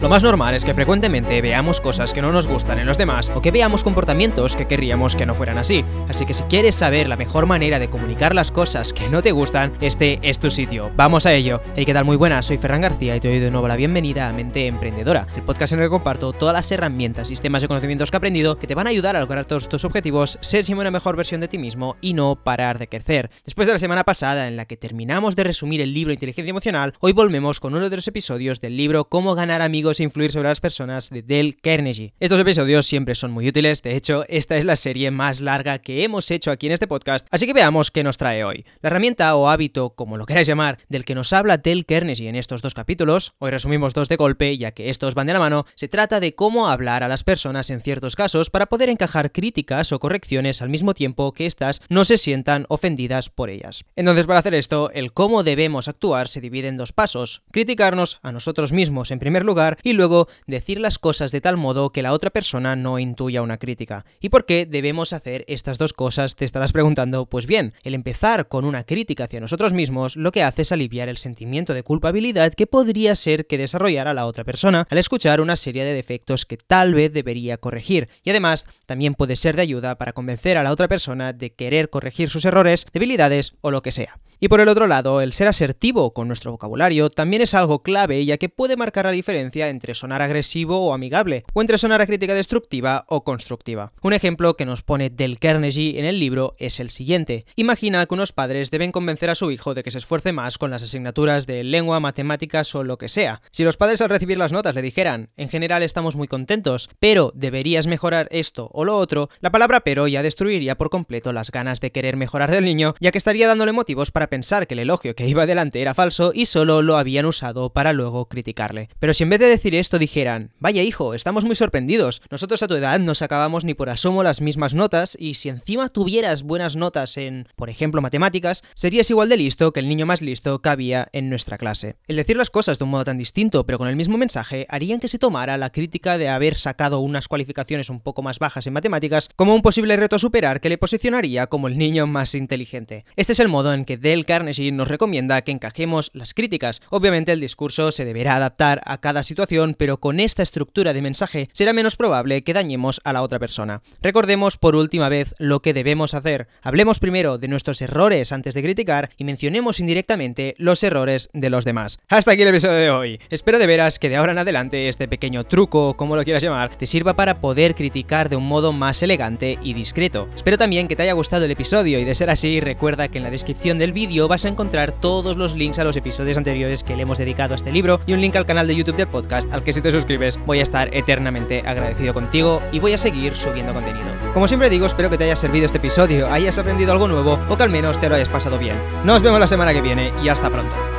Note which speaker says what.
Speaker 1: Lo más normal es que frecuentemente veamos cosas que no nos gustan en los demás o que veamos comportamientos que querríamos que no fueran así. Así que si quieres saber la mejor manera de comunicar las cosas que no te gustan, este es tu sitio. Vamos a ello. Hey, ¿qué tal? Muy buenas, soy Ferran García y te doy de nuevo la bienvenida a Mente Emprendedora, el podcast en el que comparto todas las herramientas, sistemas y conocimientos que he aprendido que te van a ayudar a lograr todos tus objetivos, ser siempre una mejor versión de ti mismo y no parar de crecer. Después de la semana pasada en la que terminamos de resumir el libro Inteligencia Emocional, hoy volvemos con uno de los episodios del libro Cómo ganar amigos e influir sobre las personas de Dale Carnegie. Estos episodios siempre son muy útiles, de hecho, esta es la serie más larga que hemos hecho aquí en este podcast, así que veamos qué nos trae hoy. La herramienta o hábito, como lo queráis llamar, del que nos habla Dale Carnegie en estos dos capítulos, hoy resumimos dos de golpe, ya que estos van de la mano, se trata de cómo hablar a las personas en ciertos casos para poder encajar críticas o correcciones al mismo tiempo que éstas no se sientan ofendidas por ellas. Entonces, para hacer esto, el cómo debemos actuar se divide en dos pasos. Criticarnos a nosotros mismos en primer lugar y luego decir las cosas de tal modo que la otra persona no intuya una crítica. ¿Y por qué debemos hacer estas dos cosas? Te estarás preguntando. Pues bien, el empezar con una crítica hacia nosotros mismos lo que hace es aliviar el sentimiento de culpabilidad que podría ser que desarrollara la otra persona al escuchar una serie de defectos que tal vez debería corregir. Y además, también puede ser de ayuda para convencer a la otra persona de querer corregir sus errores, debilidades o lo que sea. Y por el otro lado, el ser asertivo con nuestro vocabulario también es algo clave ya que puede marcar la diferencia entre sonar agresivo o amigable, o entre sonar a crítica destructiva o constructiva. Un ejemplo que nos pone Del Carnegie en el libro es el siguiente. Imagina que unos padres deben convencer a su hijo de que se esfuerce más con las asignaturas de lengua, matemáticas o lo que sea. Si los padres al recibir las notas le dijeran, en general estamos muy contentos, pero deberías mejorar esto o lo otro, la palabra pero ya destruiría por completo las ganas de querer mejorar del niño, ya que estaría dándole motivos para pensar que el elogio que iba adelante era falso y solo lo habían usado para luego criticarle. Pero si en vez de decir esto dijeran, vaya hijo, estamos muy sorprendidos, nosotros a tu edad no sacábamos ni por asomo las mismas notas y si encima tuvieras buenas notas en, por ejemplo, matemáticas, serías igual de listo que el niño más listo que había en nuestra clase. El decir las cosas de un modo tan distinto pero con el mismo mensaje harían que se tomara la crítica de haber sacado unas cualificaciones un poco más bajas en matemáticas como un posible reto a superar que le posicionaría como el niño más inteligente. Este es el modo en que Dale Carnegie nos recomienda que encajemos las críticas. Obviamente el discurso se deberá adaptar a cada situación, pero con esta estructura de mensaje será menos probable que dañemos a la otra persona. Recordemos por última vez lo que debemos hacer. Hablemos primero de nuestros errores antes de criticar y mencionemos indirectamente los errores de los demás. Hasta aquí el episodio de hoy. Espero de veras que de ahora en adelante este pequeño truco, como lo quieras llamar, te sirva para poder criticar de un modo más elegante y discreto. Espero también que te haya gustado el episodio y de ser así recuerda que en la descripción del vídeo vas a encontrar todos los links a los episodios anteriores que le hemos dedicado a este libro y un link al canal de YouTube del al que si te suscribes voy a estar eternamente agradecido contigo y voy a seguir subiendo contenido. Como siempre digo, espero que te haya servido este episodio, hayas aprendido algo nuevo o que al menos te lo hayas pasado bien. Nos vemos la semana que viene y hasta pronto.